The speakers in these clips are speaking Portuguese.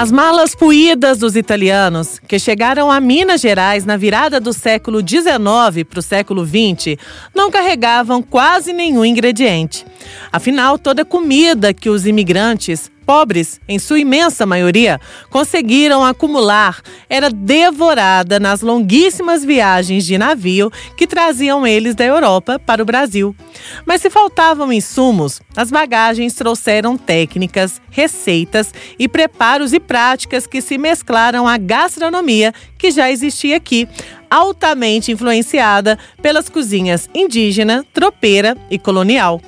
As malas puídas dos italianos, que chegaram a Minas Gerais na virada do século XIX para o século XX, não carregavam quase nenhum ingrediente. Afinal, toda comida que os imigrantes pobres, em sua imensa maioria, conseguiram acumular era devorada nas longuíssimas viagens de navio que traziam eles da Europa para o Brasil. Mas se faltavam insumos, as bagagens trouxeram técnicas, receitas e preparos e práticas que se mesclaram à gastronomia que já existia aqui, altamente influenciada pelas cozinhas indígena, tropeira e colonial.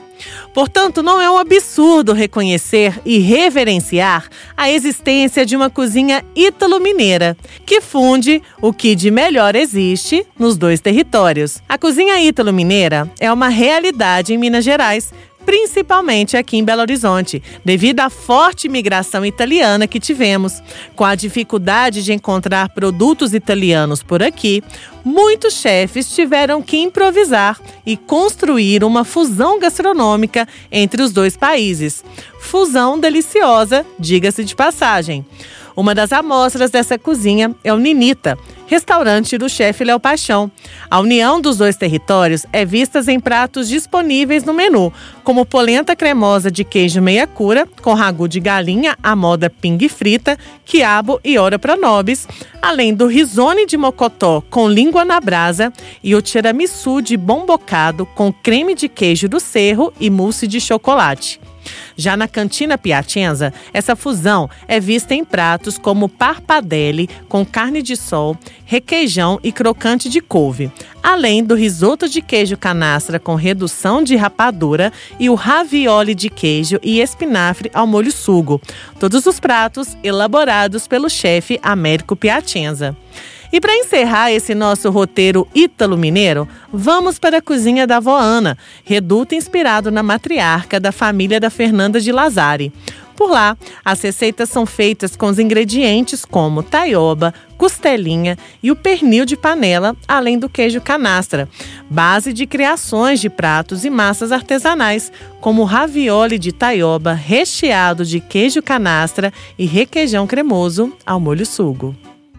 Portanto, não é um absurdo reconhecer e reverenciar a existência de uma cozinha ítalo-mineira, que funde o que de melhor existe nos dois territórios. A cozinha ítalo-mineira é uma realidade em Minas Gerais, principalmente aqui em Belo Horizonte, devido à forte imigração italiana que tivemos. Com a dificuldade de encontrar produtos italianos por aqui, muitos chefes tiveram que improvisar e construir uma fusão gastronômica entre os dois países. Fusão deliciosa, diga-se de passagem. Uma das amostras dessa cozinha é o Ninita, restaurante do chefe Léo Paixão. A união dos dois territórios é vista em pratos disponíveis no menu, como polenta cremosa de queijo meia cura, com ragu de galinha à moda ping frita, quiabo e ora para nobis, além do risone de mocotó com língua na brasa e o tiramisu de bom bocado com creme de queijo do cerro e mousse de chocolate. Já na Cantina Piacenza, essa fusão é vista em pratos como parpadelli com carne de sol, requeijão e crocante de couve, além do risoto de queijo canastra com redução de rapadura e o ravioli de queijo e espinafre ao molho sugo. Todos os pratos elaborados pelo chefe Américo Piacenza. E para encerrar esse nosso roteiro ítalo-mineiro, vamos para a cozinha da avó Ana, reduto inspirado na matriarca da família da Fernanda de Lazari. Por lá, as receitas são feitas com os ingredientes como taioba, costelinha e o pernil de panela, além do queijo canastra, base de criações de pratos e massas artesanais, como ravioli de taioba recheado de queijo canastra e requeijão cremoso ao molho sugo.